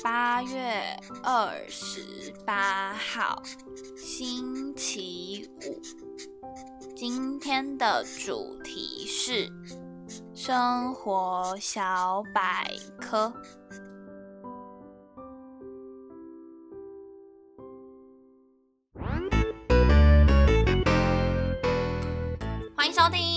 八月二十八号，星期五。今天的主题是生活小百科。欢迎收听。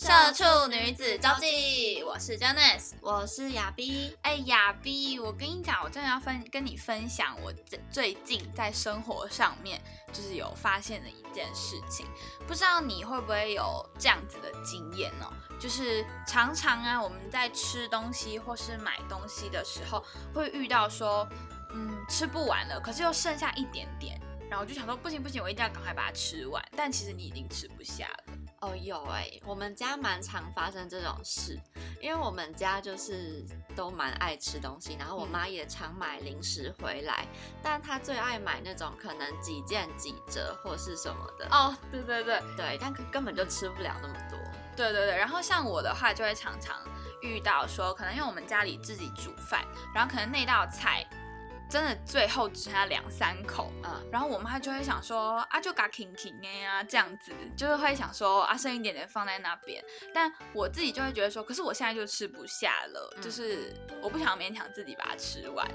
社畜女子招记，我是 Janice，我是亚碧。哎，亚碧，我跟你讲，我真的要分跟你分享，我最近在生活上面就是有发现的一件事情，不知道你会不会有这样子的经验呢？就是常常啊，我们在吃东西或是买东西的时候，会遇到说，嗯，吃不完了，可是又剩下一点点，然后就想说，不行不行，我一定要赶快把它吃完，但其实你已经吃不下了。哦，有哎，我们家蛮常发生这种事，因为我们家就是都蛮爱吃东西，然后我妈也常买零食回来，但她最爱买那种可能几件几折或是什么的。哦，对对对对，但根本就吃不了那么多。对对对，然后像我的话，就会常常遇到说，可能因为我们家里自己煮饭，然后可能那道菜。真的最后只剩下两三口，嗯，然后我妈就会想说啊，就嘎 king king 哎呀，这样子就是会想说啊，剩一点点放在那边。但我自己就会觉得说，可是我现在就吃不下了，就是我不想勉强自己把它吃完。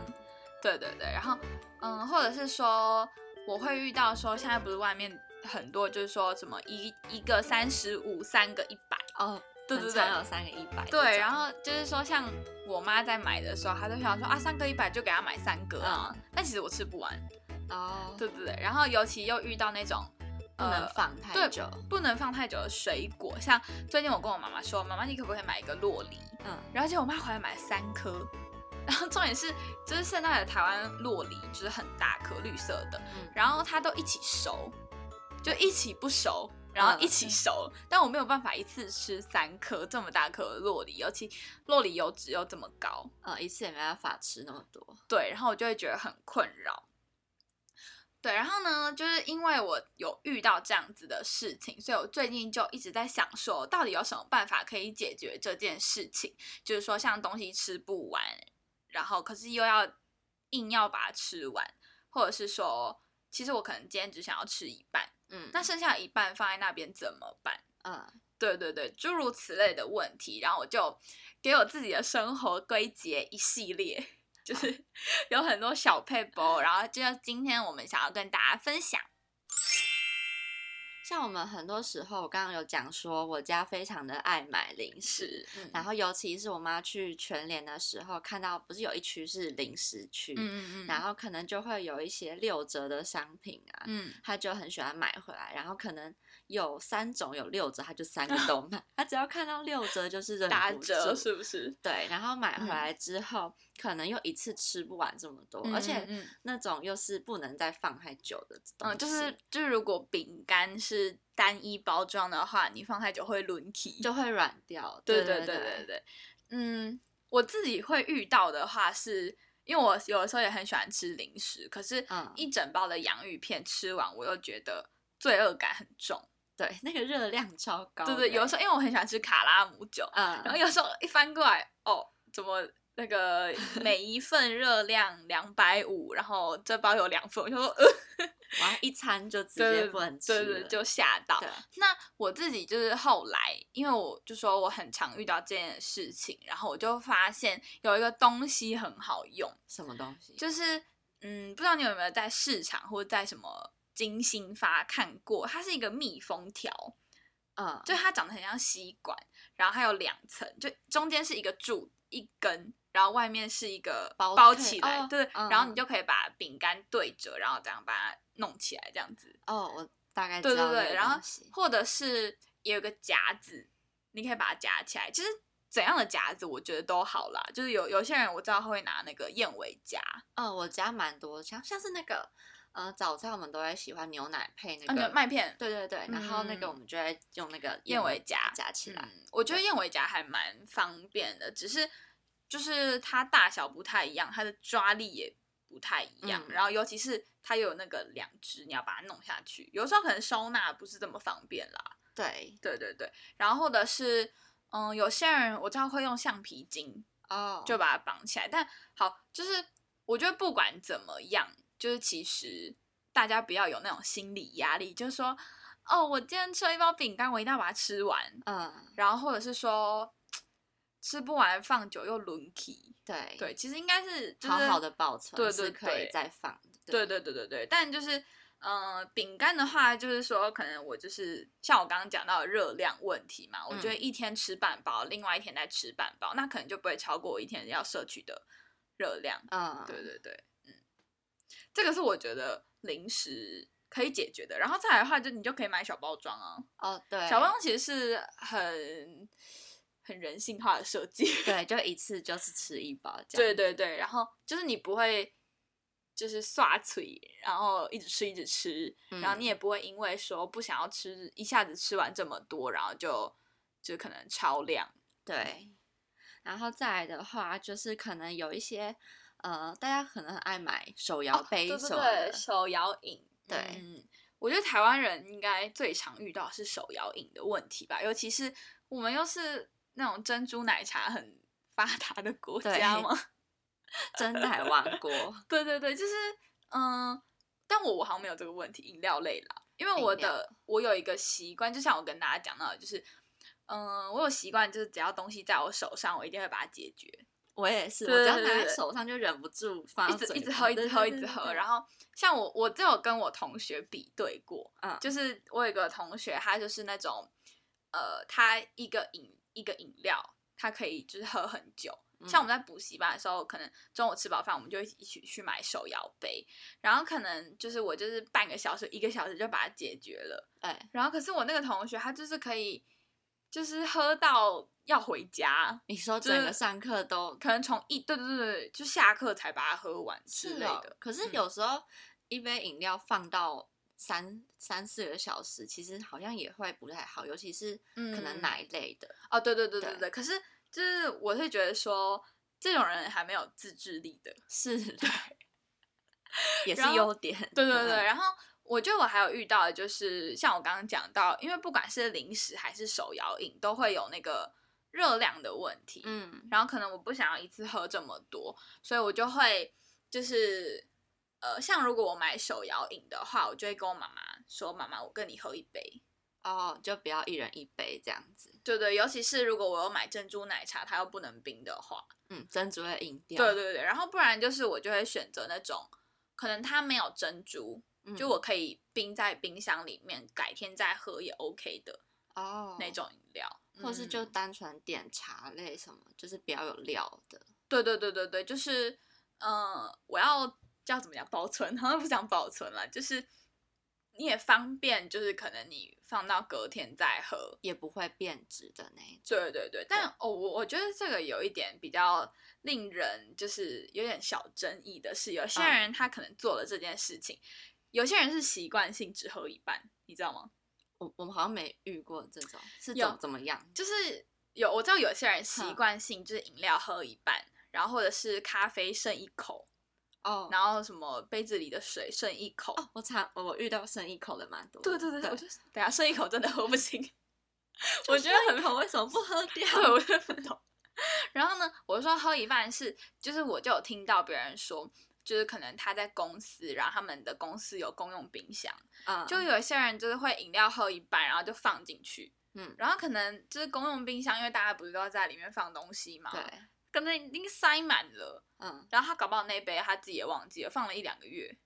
对对对，然后嗯，或者是说我会遇到说，现在不是外面很多就是说什么一一个三十五，三个一百哦。对对对，有三个一百。对，然后就是说，像我妈在买的时候，她就想说啊，三个一百就给她买三个啊。但其实我吃不完。哦。对对对，然后尤其又遇到那种不能放太久，不能放太久的水果，像最近我跟我妈妈说，妈妈你可不可以买一个洛梨？嗯。然后结果我妈回来买了三颗，然后重点是，就是现在的台湾洛梨就是很大颗绿色的，然后它都一起熟，就一起不熟。然后一起熟，但我没有办法一次吃三颗这么大颗的洛梨，尤其洛梨油脂又这么高，呃，一次也没办法吃那么多。对，然后我就会觉得很困扰。对，然后呢，就是因为我有遇到这样子的事情，所以我最近就一直在想说，到底有什么办法可以解决这件事情？就是说，像东西吃不完，然后可是又要硬要把它吃完，或者是说，其实我可能今天只想要吃一半。嗯，那剩下一半放在那边怎么办？嗯，对对对，诸如此类的问题，然后我就给我自己的生活归结一系列，就是 有很多小配包，然后就今天我们想要跟大家分享。像我们很多时候，我刚刚有讲说，我家非常的爱买零食，然后尤其是我妈去全联的时候，看到不是有一区是零食区，嗯嗯嗯，然后可能就会有一些六折的商品啊，嗯，她就很喜欢买回来，然后可能有三种有六折，它就三个 都买，它只要看到六折就是打折，是不是？对，然后买回来之后，可能又一次吃不完这么多，而且那种又是不能再放太久的，嗯，就是就是如果饼干是。是单一包装的话，你放太久会轮起，就会软掉。对对对对对，嗯，我自己会遇到的话，是因为我有的时候也很喜欢吃零食，可是，一整包的洋芋片吃完，我又觉得罪恶感很重。对，那个热量超高。对对，有的时候因为我很喜欢吃卡拉姆酒，嗯，然后有时候一翻过来，哦，怎么？那个 每一份热量两百五，然后这包有两份，我就说呃，哇，一餐就直 接不能吃，对对，就吓到。那我自己就是后来，因为我就说我很常遇到这件事情，然后我就发现有一个东西很好用，什么东西？就是嗯，不知道你有没有在市场或者在什么金星发看过？它是一个密封条，嗯，就它长得很像吸管，然后它有两层，就中间是一个柱一根，然后外面是一个包包起来，哦对，嗯然后你就可以把饼干对折，然后这样把它弄起来，这样子。哦，我大概对对对，然后或者是也有个夹子，你可以把它夹起来。其实怎样的夹子我觉得都好啦，就是有有些人我知道会拿那个燕尾夹，嗯，我夹蛮多，像像是那个呃早餐我们都会喜欢牛奶配那啊，个对麦片。对对对，然后那个嗯我们就会用那个燕尾夹夹起来。嗯，我觉得燕尾夹还蛮方便的，只是就是它大小不太一样，它的抓力也不太一样，嗯然后尤其是它有那个两只，你要把它弄下去，有时候可能收纳不是这么方便啦。对，对对对，然后或者是嗯，有些人我知道会用橡皮筋，哦，就把它绑起来。但好，就是我觉得不管怎么样，就是其实大家不要有那种心理压力，就是说，哦，我今天吃了一包饼干，我一定要把它吃完。嗯，然后或者是说吃不完放久又轮起。对对，其实应该是、就是、好好的保存对是可以对对再放的。对对对对对，但就是。呃，饼干的话，就是说，可能我就是像我刚刚讲到的热量问题嘛，我觉得嗯一天吃半包，另外一天再吃半包，那可能就不会超过我一天要摄取的热量。嗯，对对对，嗯，这个是我觉得零食可以解决的。然后再来的话，就你就可以买小包装啊，哦对，小包装其实是很很人性化的设计。对，就一次就是吃一包。对对对，然后就是你不会就是刷嘴，然后一直吃一直吃，然后你嗯也不会因为说不想要吃一下子吃完这么多，然后就就可能超量。对，然后再来的话，就是可能有一些呃，大家可能很爱买手摇杯对对手摇饮，对。嗯，我觉得台湾人应该最常遇到是手摇饮的问题吧，尤其是我们又是那种珍珠奶茶很发达的国对家嘛，真奶王国。对对对，就是嗯，但我我好像没有这个问题，饮料类啦，因为我的。我有一个习惯，就像我跟大家讲到的，就是嗯，我有习惯，就是只要东西在我手上，我一定会把它解决，我也是，我只要拿在手上就忍不住放一直一直喝，一直喝，一直喝。然后像我，我就有跟我同学比对过，嗯就是我有一个同学，他就是那种呃，他一个饮一个饮料，他可以就是喝很久。像我们在补习班的时候，可能中午吃饱饭，我们就会一起去买手摇杯，然后可能就是我就是半个小时、一个小时就把它解决了。哎然后可是我那个同学，他就是可以，就是喝到要回家，你说整个上课都可能从一对对对对，就下课才把它喝完之类的。可是嗯有时候一杯饮料放到三三四个小时，其实好像也会不太好，尤其是可能嗯奶类的。哦，对对对对对对，可是就是我会觉得说，这种人还没有自制力的。是，对，也是优点。对对对，嗯然后我觉得我还有遇到的就是像我刚刚讲到，因为不管是零食还是手摇饮，都会有那个热量的问题。嗯，然后可能我不想要一次喝这么多，所以我就会就是呃，像如果我买手摇饮的话，我就会跟我妈妈说：“妈妈，我跟你喝一杯。哦，就不要一人一杯这样子。”对对，尤其是如果我有买珍珠奶茶，它又不能冰的话，嗯，珍珠会饮掉。对对对，然后不然就是我就会选择那种可能它没有珍珠，嗯就我可以冰在冰箱里面，改天再喝也 OK 的哦那种饮料，或是就嗯单纯点茶类什么，就是比较有料的。对对对对对，就是嗯、呃我要叫怎么讲保存，好像不想保存了，就是你也方便，就是可能你放到隔天再喝。也不会变质的那一种。对对对，但哦，我我觉得这个有一点比较令人就是有点小争议的是，有些嗯人他可能做了这件事情，有些人是习惯性只喝一半，你知道吗？我我们好像没遇过这种，是有怎怎么样？就是有我知道有些人习哼惯性就是饮料喝一半，然后或者是咖啡剩一口，哦然后什么杯子里的水剩一口。哦，我常我遇到剩一口的蛮多的。对对对，对我就等下剩一口真的喝不清，我觉得 很口为什么不喝掉？对，我就不懂。然后呢，我就说喝一半是，就是我就有听到别人说，就是可能他在公司，然后他们的公司有公用冰箱，嗯，就有一些人就是会饮料喝一半，然后就放进去，嗯，然后可能就是公用冰箱，因为大家不是都要在里面放东西嘛，对，可能已经塞满了，嗯，然后他搞不好那杯他自己也忘记了，放了一两个月，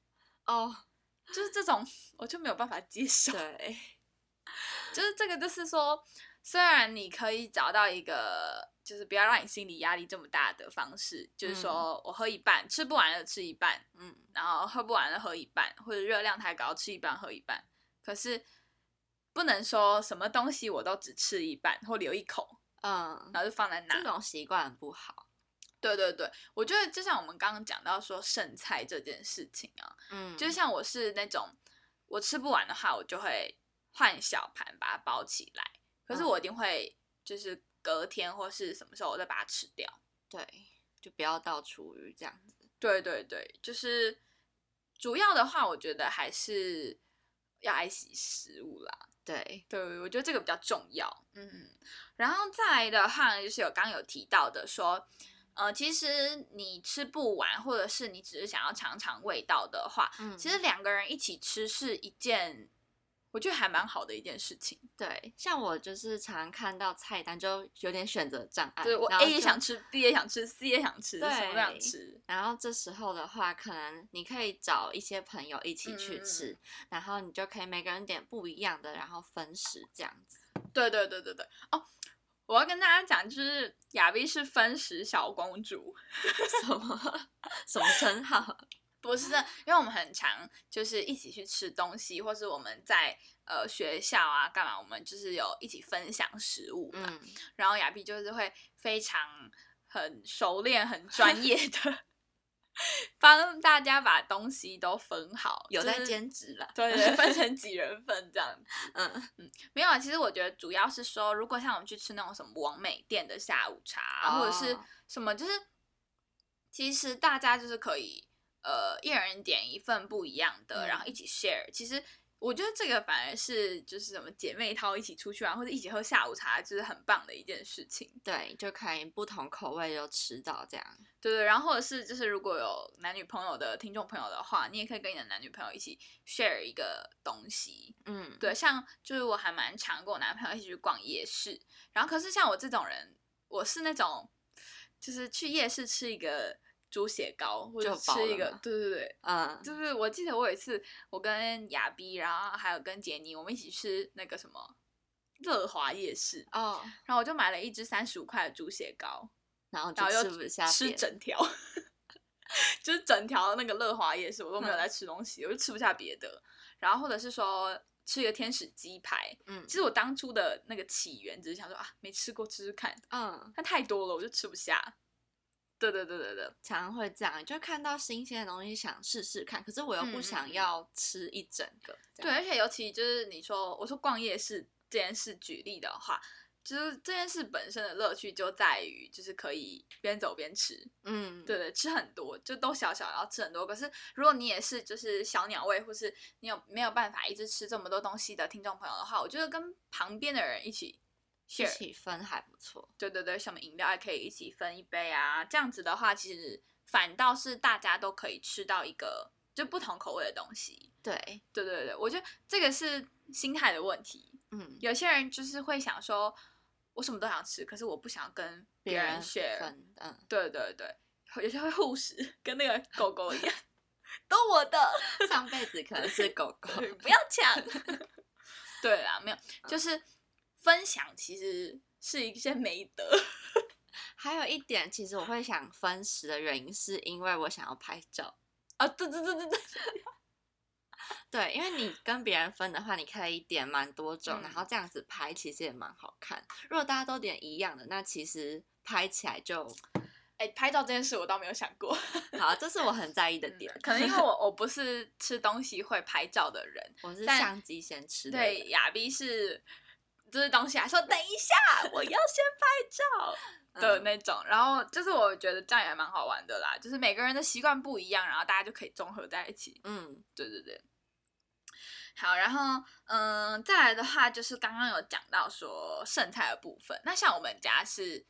哦，就是这种我就没有办法接受。对，就是这个，就是说，虽然你可以找到一个，就是不要让你心理压力这么大的方式，就是说我喝一半，吃不完了吃一半，嗯，然后喝不完了喝一半，或者热量太高吃一半喝一半，可是不能说什么东西我都只吃一半或留一口，嗯，然后就放在那这。种习惯很不好。对对对，我觉得就像我们刚刚讲到说剩菜这件事情啊，嗯，就像我是那种我吃不完的话，我就会换小盘把它包起来，可是嗯我一定会就是隔天或是什么时候我再把它吃掉。对，就不要到厨余这样子。对对对，就是主要的话，我觉得还是要爱惜食物啦。对，对，我觉得这个比较重要。嗯，然后再来的话，就是有刚刚有提到的说，呃，其实你吃不完，或者是你只是想要尝尝味道的话，嗯，其实两个人一起吃是一件，我觉得还蛮好的一件事情。对，像我就是常看到菜单就有点选择障碍，对我 A 也想吃，B 也想吃，C 也想吃，对什么都想吃。然后这时候的话，可能你可以找一些朋友一起去吃，然后你就可以每个人点不一样的，然后分食这样子。对对对对对。哦，我要跟大家讲，就是亚碧是分食小公主，什么 什么称号？不是，因为我们很常就是一起去吃东西，或是我们在呃学校啊干嘛，我们就是有一起分享食物嘛。嗯，然后雅碧就是会非常很熟练、很专业 的帮大家把东西都分好，有在兼职了。对对，分成几人份这样 嗯。嗯没有啊，其实我觉得主要是说，如果像我们去吃那种什么王美店的下午茶，或者是哦什么，就是其实大家就是可以呃一人点一份不一样的，然后嗯一起 share。其实我觉得这个反而是就是什么姐妹淘一起出去玩，或者一起喝下午茶，就是很棒的一件事情。对，就可以不同口味都吃到这样。对对，然后或者是就是如果有男女朋友的听众朋友的话，你也可以跟你的男女朋友一起 share 一个东西。嗯，对，像就是我还蛮常跟我男朋友一起去逛夜市，然后可是像我这种人，我是那种就是去夜市吃一个猪血糕，或者就吃一个，对对对，嗯，就是我记得我有一次我跟亚逼，然后还有跟杰尼，我们一起吃那个什么乐华夜市，哦，然后我就买了一只三十五块的猪血糕，然后然后又就吃不下吃整条。就是整条那个乐华夜市，我都没有嗯在吃东西，我就吃不下别的。然后或者是说吃一个天使鸡排，嗯其实我当初的那个起源只是想说啊，没吃过吃吃看，嗯，但太多了我就吃不下。对对对对对，常常会这样，就看到新鲜的东西想试试看，可是我又不想要吃一整个。这对，而且尤其就是你说我说逛夜市这件事举例的话，就是这件事本身的乐趣就在于就是可以边走边吃，嗯，对对，吃很多就都小小，然后吃很多。可是如果你也是就是小鸟胃，或是你有没有办法一直吃这么多东西的听众朋友的话，我觉得跟旁边的人一起一起分还不错。对对对，什么饮料也可以一起分一杯啊，这样子的话，其实反倒是大家都可以吃到一个就不同口味的东西。对，对对对，我觉得这个是心态的问题。嗯，有些人就是会想说，我什么都想吃，可是我不想要跟别人 share。分，嗯，对对对，有些会护食，跟那个狗狗一样，都我的，上辈子可能是狗狗。不要抢。对啊，没有，就是分享其实是一些美德。还有一点，其实我会想分食的原因，是因为我想要拍照。啊，对对对对对，对，因为你跟别人分的话，你可以点蛮多种，然嗯后这样子拍其实也蛮好看。如果大家都点一样的，那其实拍起来就哎，拍照这件事我倒没有想过，好，这是我很在意的点。可能因为 我我不是吃东西会拍照的人，我是相机先吃的对，人，亚逼是就是东西还说等一下，我要先拍照。的嗯那种，然后就是我觉得这样也蛮好玩的啦，就是每个人的习惯不一样，然后大家就可以综合在一起。嗯对对对。好，然后嗯，再来的话就是刚刚有讲到说剩菜的部分，那像我们家是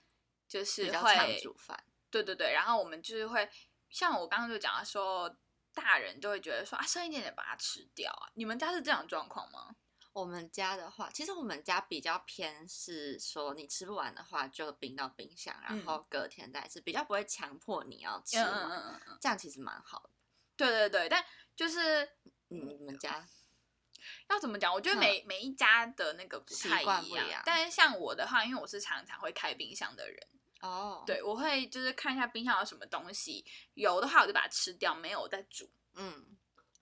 就是会煮饭。对对对，然后我们就是会像我刚刚就讲到说，大人就会觉得说啊，剩一点点把它吃掉啊。你们家是这种状况吗？我们家的话，其实我们家比较偏是说，你吃不完的话就冰到冰箱，然后隔天再吃，比较不会强迫你要吃完，嗯嗯嗯嗯，这样其实蛮好的。对对对，但就是嗯，你们家要怎么讲？我觉得嗯每、每一家的那个不太一样，一样但是像我的话，因为我是常常会开冰箱的人，哦，，对我会就是看一下冰箱有什么东西，有的话我就把它吃掉，没有我再煮。嗯，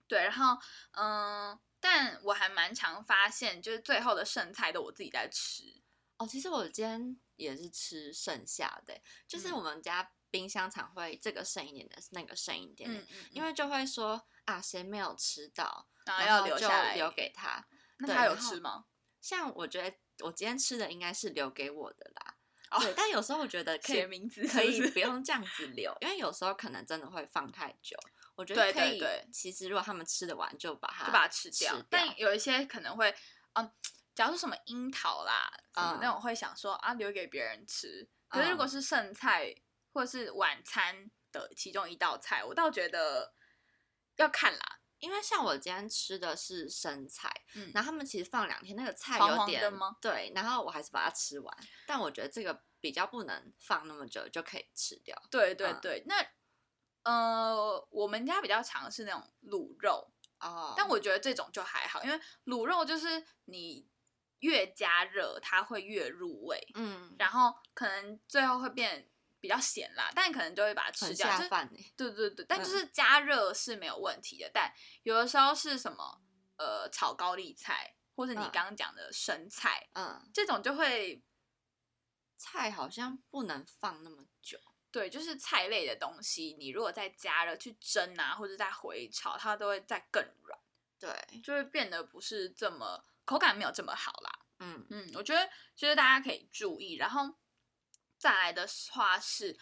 对，然后嗯，但我还蛮常发现，就是最后的剩菜都我自己在吃。哦，其实我今天也是吃剩下的欸，就是嗯我们家冰箱常会这个剩一点的，那个剩一点点，嗯嗯，因为就会说啊，谁没有吃到，然后要留下来留给他。那他有吃吗？像我觉得我今天吃的应该是留给我的啦，哦对，但有时候我觉得可以名字可以不用这样子留，因为有时候可能真的会放太久。我觉得可以，对对其实如果他们吃得完，就把它就把它吃吃掉。但有一些可能会，嗯，假如说什么樱桃啦，什么那嗯种会想说啊留给别人吃。可是如果嗯是剩菜或者是晚餐的其中一道菜，我倒觉得要看啦。因为像我今天吃的是生菜，嗯然后他们其实放两天，那个菜有点对，然后我还是把它吃完。但我觉得这个比较不能放那么久就可以吃掉。对对嗯对，那呃，我们家比较常是那种卤肉，哦，但我觉得这种就还好，因为卤肉就是你越加热，它会越入味。嗯，然后可能最后会变比较咸啦，但可能就会把它吃掉。就。对对对，但就嗯是加热是没有问题的，但有的时候是什么呃炒高丽菜，或者你嗯刚刚讲的生菜，嗯，这种就会菜好像不能放那么久。对，就是菜类的东西，你如果再加热去蒸啊，或者再回炒，它都会再更软，对，就会变得不是这么口感没有这么好啦。嗯嗯，我觉得就是大家可以注意，然后再来的话是，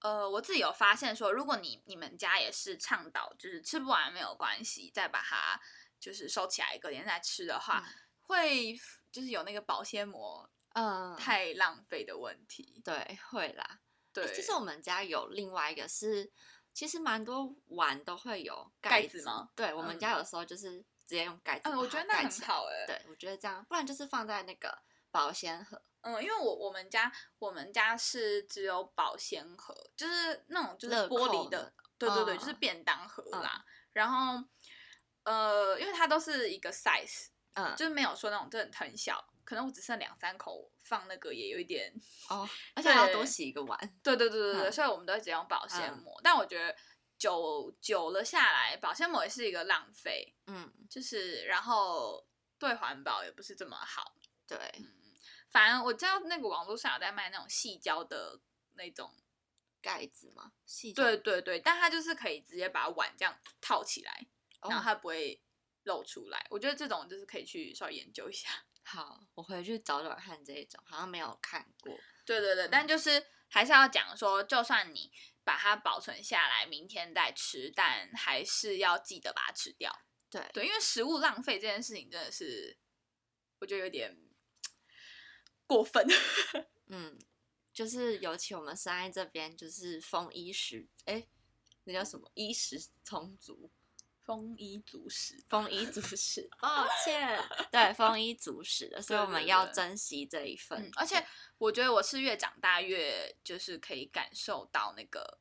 呃，我自己有发现说，如果你你们家也是倡导就是吃不完没有关系，再把它就是收起来，隔天再吃的话，嗯会就是有那个保鲜膜嗯，太浪费的问题。对会啦。对，其实我们家有另外一个是，其实蛮多碗都会有盖子吗？对，我们嗯家有时候就是直接用盖子嗯，我觉得那很。好哎、对，我觉得这样，不然就是放在那个保鲜盒。嗯，因为我我们家我们家是只有保鲜盒，就是那种就是玻璃的对对对，就是嗯便当盒啦。然后呃，因为它都是一个 size，嗯，就是没有说那种真的很小，可能我只剩两三口放那个也有一点，哦，而且还要多洗一个碗。对对对对对，嗯所以我们都只用保鲜嗯膜。但我觉得久久了下来，保鲜膜也是一个浪费，嗯，就是然后对环保也不是这么好。对，反正我知道那个网络上有在卖那种细胶的那种，盖子嘛，细胶，对对对，但它就是可以直接把碗这样套起来，哦然后它不会露出来。我觉得这种就是可以去稍微研究一下。好，我回去找找看这一种，好像没有看过。对对对，嗯但就是还是要讲说，就算你把它保存下来，明天再吃，但还是要记得把它吃掉。对，对，因为食物浪费这件事情真的是，我觉得有点过分。嗯，就是尤其我们山爱这边就是丰衣食，哎，那叫什么？衣食充足，丰衣足食，丰衣足食。抱歉，对，丰衣足食的，所以我们要珍惜这一份嗯。，而且我觉得我是越长大越就是可以感受到那个，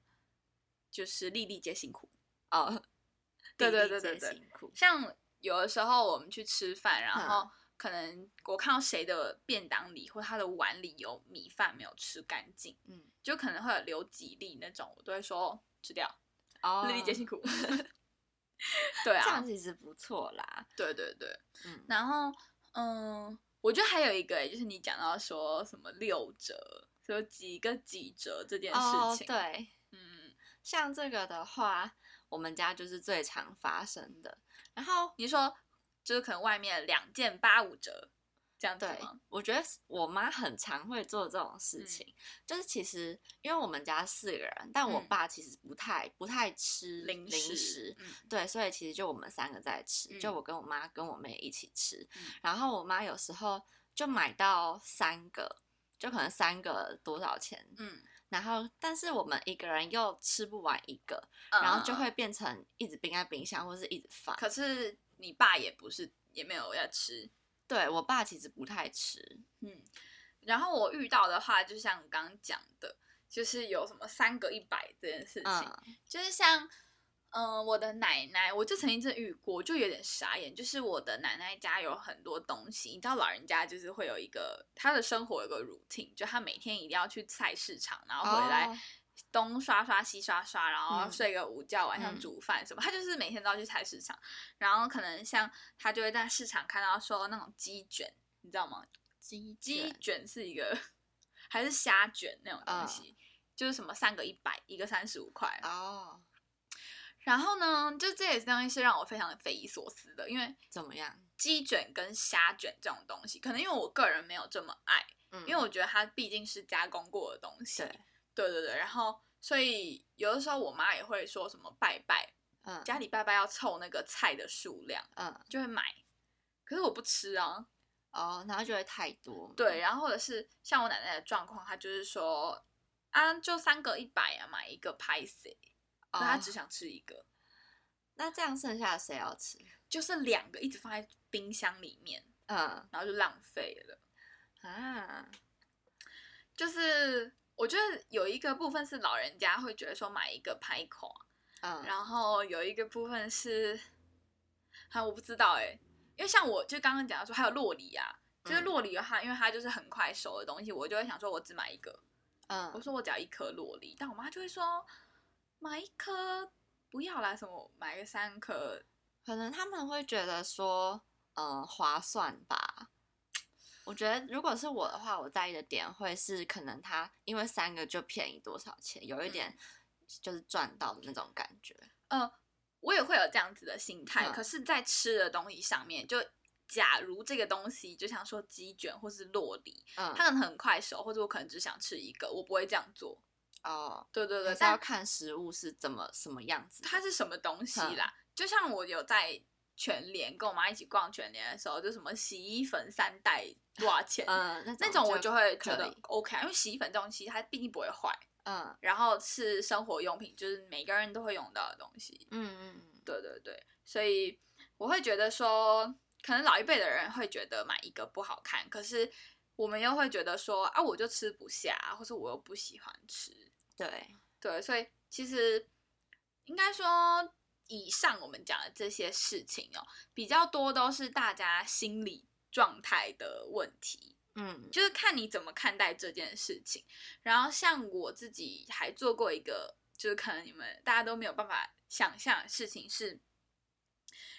就是粒粒皆辛苦。哦，对对对对对辛苦。像有的时候我们去吃饭，然嗯后可能我看到谁的便当里或他的碗里有米饭没有吃干净，嗯，就可能会有留几粒那种，我都会说吃掉，哦，粒粒皆辛苦。对啊这啊样，其实不错啦。对对对。嗯，然后，嗯，我觉得还有一个、欸，就是你讲到说什么六折，说几个几折这件哦事，情，，对，嗯，像这个的话，我们家就是最常发生的。然后，你说就是可能外面两件八五折这样子对吗？，我觉得我妈很常会做这种事嗯情，就是其实因为我们家四个人，但我嗯爸其实不太不太吃零零食对，所以其实就我们三个在吃，就嗯我跟我妈跟我妹一起吃。嗯然后我妈有时候就买到三个，就可能三个多少钱，嗯，然后但是我们一个人又吃不完一个，嗯然后就会变成一直冰在冰箱或是一直放。可是你爸也不是也没有要吃，对我爸其实不太吃，嗯，然后我遇到的话，就像刚刚讲的，就是有什么三个一百这件事情，嗯就是像。嗯，我的奶奶，我就曾经真的遇过，就有点傻眼。就是我的奶奶家有很多东西，你知道，老人家就是会有一个他的生活有个 routine，就他每天一定要去菜市场，然后回来哦东刷刷西刷刷，然后嗯睡个午觉，晚上嗯煮饭什么。他就是每天都要去菜市场，然后可能像他就会在市场看到说那种鸡卷，你知道吗？鸡鸡卷卷是一个还是虾卷那种东嗯西，就是什么三个一百，一个三十五块。哦，然后呢，就这也是东西是让我非常的匪夷所思的，因为怎么样？鸡卷跟虾卷这种东西，可能因为我个人没有这么爱，嗯，因为我觉得它毕竟是加工过的东西。对，对对对，然后所以有的时候我妈也会说什么拜拜，嗯家里拜拜要凑那个菜的数量，嗯就会买。可是我不吃啊，哦，然后就会太多嘛，对，然后或者是像我奶奶的状况，她就是说啊，就三个一百啊，买一个拍谁，可她哦只想吃一个，那这样剩下的谁要吃？就是两个一直放在冰箱里面，嗯然后就浪费了。啊，就是我觉得有一个部分是老人家会觉得说买一个拍口啊，嗯，然后有一个部分是，啊，我不知道哎、因为像我就刚刚讲的说还有洛梨啊，就是嗯。洛梨的话，因为它就是很快熟的东西，我就会想说我只买一个，嗯。我嗯，说我只要一颗洛梨，但我妈就会说买一颗不要啦，什么买个三颗，可能他们会觉得说，嗯，划算吧。我觉得如果是我的话，我在意的点会是可能它因为三个就便宜多少钱，有一点嗯就是赚到的那种感觉。呃，我也会有这样子的心态，嗯可是，在吃的东西上面，就假如这个东西就像说鸡卷或是洛梨，嗯，它可能很快熟，或者我可能只想吃一个，我不会这样做。哦，对对对，还是要看食物是怎么什么样子。它是什么东西嗯啦？就像我有在全联跟我妈一起逛全联的时候，就什么洗衣粉三袋多少钱？嗯，那那种我就会觉得 OK，因为洗衣粉这种东西它毕竟不会坏，嗯然后是生活用品，就是每个人都会用到的东西。嗯嗯嗯，对对对，所以我会觉得说，可能老一辈的人会觉得买一个不好看，可是我们又会觉得说啊，我就吃不下，或者我又不喜欢吃。对，对，所以其实应该说，以上我们讲的这些事情哦，比较多都是大家心理状态的问题。嗯就是看你怎么看待这件事情。然后像我自己还做过一个，就是可能你们大家都没有办法想象的事情是，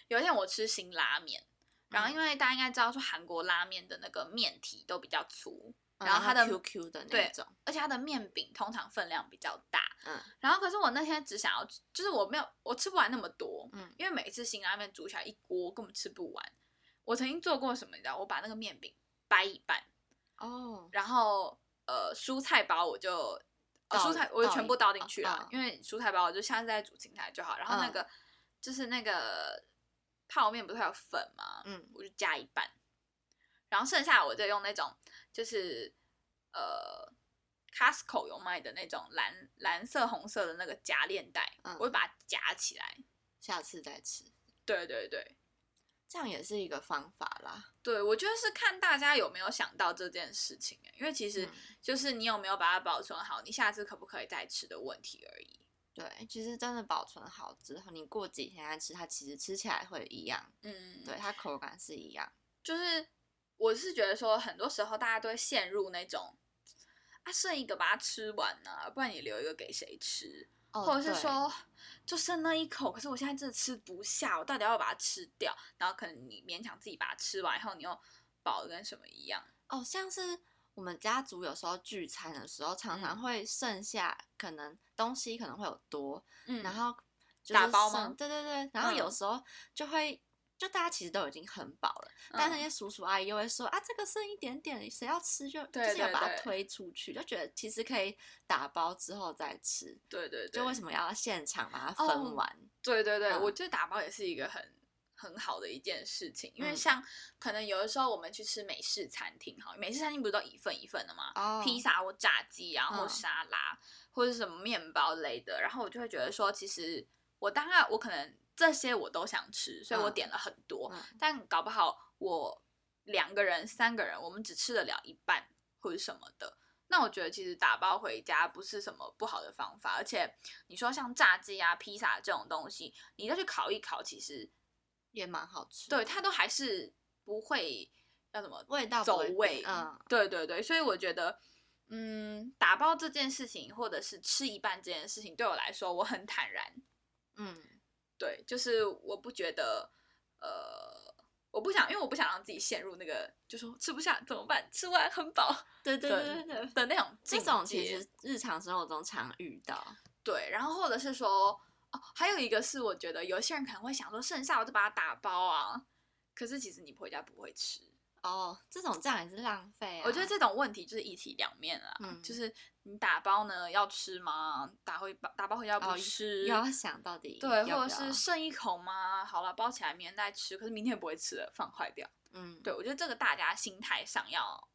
有一天我吃新拉面，然后因为大家应该知道说韩国拉面的那个面体都比较粗，嗯然后它的 QQ 的那种，而且它的面饼通常分量比较大。嗯然后可是我那天只想要，就是我没有我吃不完那么多，嗯因为每一次辛拉面煮起来一锅根本吃不完。我曾经做过什么，你知道？我把那个面饼掰一半。哦，然后呃蔬菜包我就呃蔬菜我就全部倒进去了，嗯因为蔬菜包我就下次再煮青菜就好。然后那嗯个、就是那个泡面不是还有粉吗？嗯我就加一半，然后剩下我就用那种就是呃 Costco 有卖的那种蓝蓝色红色的那个夹链袋，嗯我会把它夹起来。下次再吃，对对对。这样也是一个方法啦。对，我觉得是看大家有没有想到这件事情欸，因为其实嗯就是你有没有把它保存好，你下次可不可以再吃的问题而已。对，其实真的保存好之后，你过几天再吃，它其实吃起来会一样，嗯，对，，它口感是一样。就是我是觉得说，很多时候大家都会陷入那种啊，剩一个把它吃完呢、不然你留一个给谁吃？哦或者是说，就剩那一口，可是我现在真的吃不下，我到底要不要把它吃掉？然后可能你勉强自己把它吃完以后，你又饱的跟什么一样。哦，像是我们家族有时候聚餐的时候，常常嗯会剩下可能东西可能会有多，嗯然后就是打包吗对对对，然后有嗯时候就会。就大家其实都已经很饱了，但那嗯。些叔叔阿姨又会说啊，这个剩一点点，谁要吃就对就是要把它推出去，就觉得其实可以打包之后再吃，对对对，就为什么要现场把它哦分完？对对对，嗯。我觉得打包也是一个很很好的一件事情，因为嗯。像可能有的时候我们去吃美式餐厅，哈，美式餐厅不是都一份一份的吗？哦？披萨或炸鸡，然后嗯。沙拉、或者是什么面包类的，然后我就会觉得说，其实我当然我可能这些我都想吃，所以我嗯点了很多，嗯但搞不好我两个人、三个人，我们只吃得了一半或者什么的。那我觉得其实打包回家不是什么不好的方法，而且你说像炸鸡啊、披萨这种东西，你再去烤一烤，其实也蛮好吃。对，它都还是不会叫什么味道走味。嗯，对对对，所以我觉得，嗯，打包这件事情，或者是吃一半这件事情，对我来说我很坦然。嗯，对，就是我不觉得，呃。我不想，因为我不想让自己陷入那个，就说吃不下怎么办？吃完很饱，对对对对的那种。这种其实日常生活中常遇到。对，然后或者是说，哦，还有一个是，我觉得有些人可能会想说，剩下我就把它打包啊。可是其实你回家不会吃。哦，这种这样也是浪费啊！我觉得这种问题就是一体两面啊，就是你打包呢要吃吗？打回打打包回家不吃，要想到底对，或者是剩一口吗？好了，包起来明天再吃，可是明天不会吃了，放坏掉。嗯，对，我觉得这个大家心态上要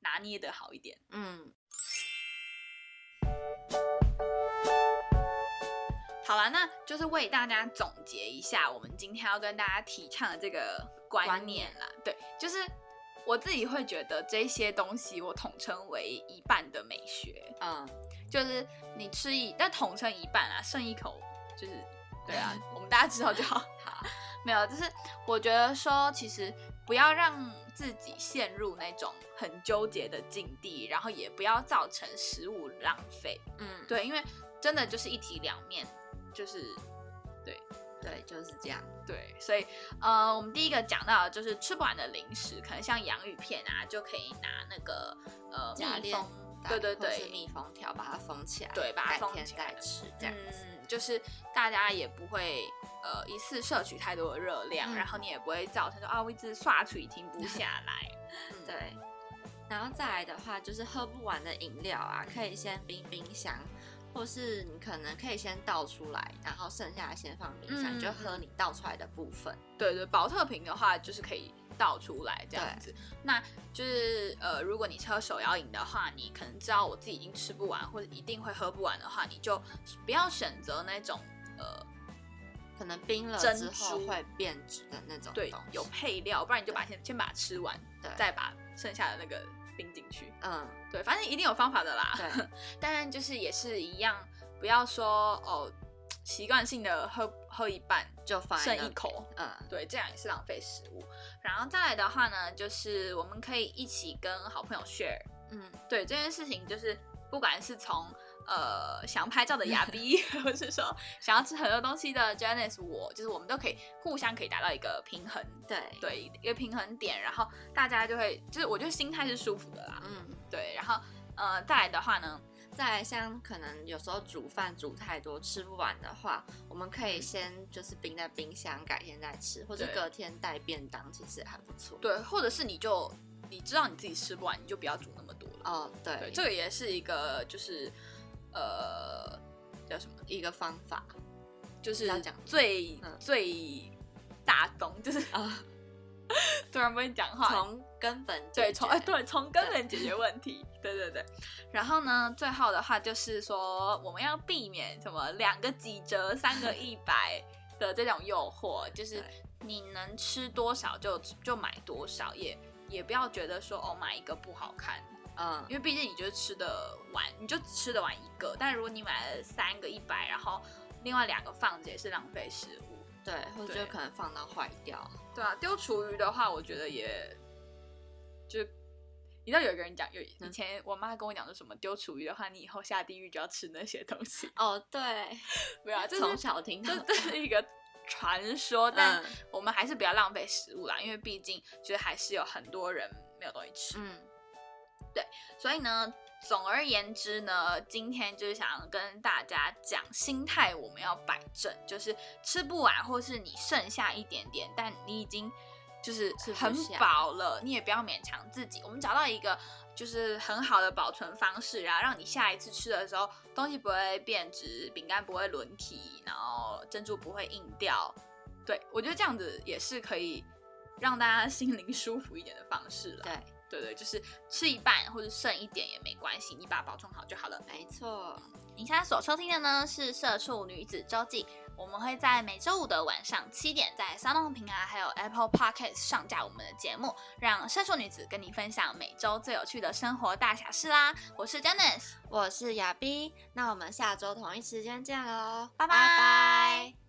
拿捏的好一点。嗯，好了，那就是为大家总结一下，我们今天要跟大家提倡的这个。观念啦，对，就是我自己会觉得这些东西，我统称为一半的美学。嗯，就是你吃一，但统称一半啊，剩一口就是，对啊，我们大家知道就好。好，没有，就是我觉得说，其实不要让自己陷入那种很纠结的境地，然后也不要造成食物浪费。嗯，对，因为真的就是一体两面，就是对。对，就是这样。对，所以呃，我们第一个讲到的就是吃不完的零食，可能像洋芋片啊，就可以拿那个呃密封，对对对，密封条把它封起来，对，把它封起来吃，这样子，就是大家也不会呃一次摄取太多的热量，然后你也不会造成说啊我一直刷嘴停不下来。对，然后再来的话就是喝不完的饮料啊，可以先冰冰箱。或是你可能可以先倒出来，然后剩下的先放冰箱，就喝你倒出来的部分。对对，保特瓶的话就是可以倒出来这样子。那就是呃，如果你喝手摇饮的话，你可能知道我自己已经吃不完，或者一定会喝不完的话，你就不要选择那种呃，可能冰了之后会变质的那种。对，有配料，不然你就把先先把它吃完，再把剩下的那个。冰进去，嗯，对，反正一定有方法的啦。对，但就是也是一样，不要说哦，习惯性的喝喝一半就剩一口，嗯，对，这样也是浪费食物。然后再来的话呢，就是我们可以一起跟好朋友 share，嗯，对，这件事情就是不管是从。呃，想拍照的亚 逼，或是说想要吃很多东西的 Janice，我就是我们都可以互相可以达到一个平衡，对对，一个平衡点，然后大家就会就是我觉得心态是舒服的啦，嗯，对，然后呃再来的话呢，再像可能有时候煮饭煮太多吃不完的话，我们可以先就是冰在冰箱，改天再吃，或者隔天带便当，其实还不错。对，或者是你就你知道你自己吃不完，你就不要煮那么多了。哦，对，这个也是一个就是。呃，叫什么？一个方法，就是要讲最最大宗，就是啊，突然不会讲话，从根本对从哎对从根本解决问题，对。对对。然后呢，最后的话就是说，我们要避免什么两个几折、三个一百的这种诱惑，就是你能吃多少就就买多少，也也不要觉得说哦买一个不好看。嗯，因为毕竟你就吃的完，你就吃得完一个。但如果你买了三个一百，然后另外两个放着，也是浪费食物。对，或者就可能放到坏掉。对啊，丢厨余的话，我觉得也，就你知道有一个人讲，有以前我妈跟我讲说什么，丢厨余的话，你以后下地狱就要吃那些东西。哦，对，不要 从小听到，这是一个传说，但我们还是不要浪费食物啦，因为毕竟就是还是有很多人没有东西吃。嗯。对，所以呢，总而言之呢，今天就是想跟大家讲，心态我们要摆正，就是吃不完，或是你剩下一点点，但你已经就是很饱了，你也不要勉强自己。我们找到一个就是很好的保存方式，然后让你下一次吃的时候，东西不会变质，饼干不会轮体，然后珍珠不会硬掉。对我觉得这样子也是可以让大家心灵舒服一点的方式了。对。对对，就是吃一半或者剩一点也没关系，你把它保存好就好了。没错，你现在所收听的呢是《社畜女子周记》，我们会在每周五的晚上七点，在 o u n 平台还有 Apple Podcast 上架我们的节目，让社畜女子跟你分享每周最有趣的生活大小事啦。我是 Janice，我是亚碧，那我们下周同一时间见喽，拜拜。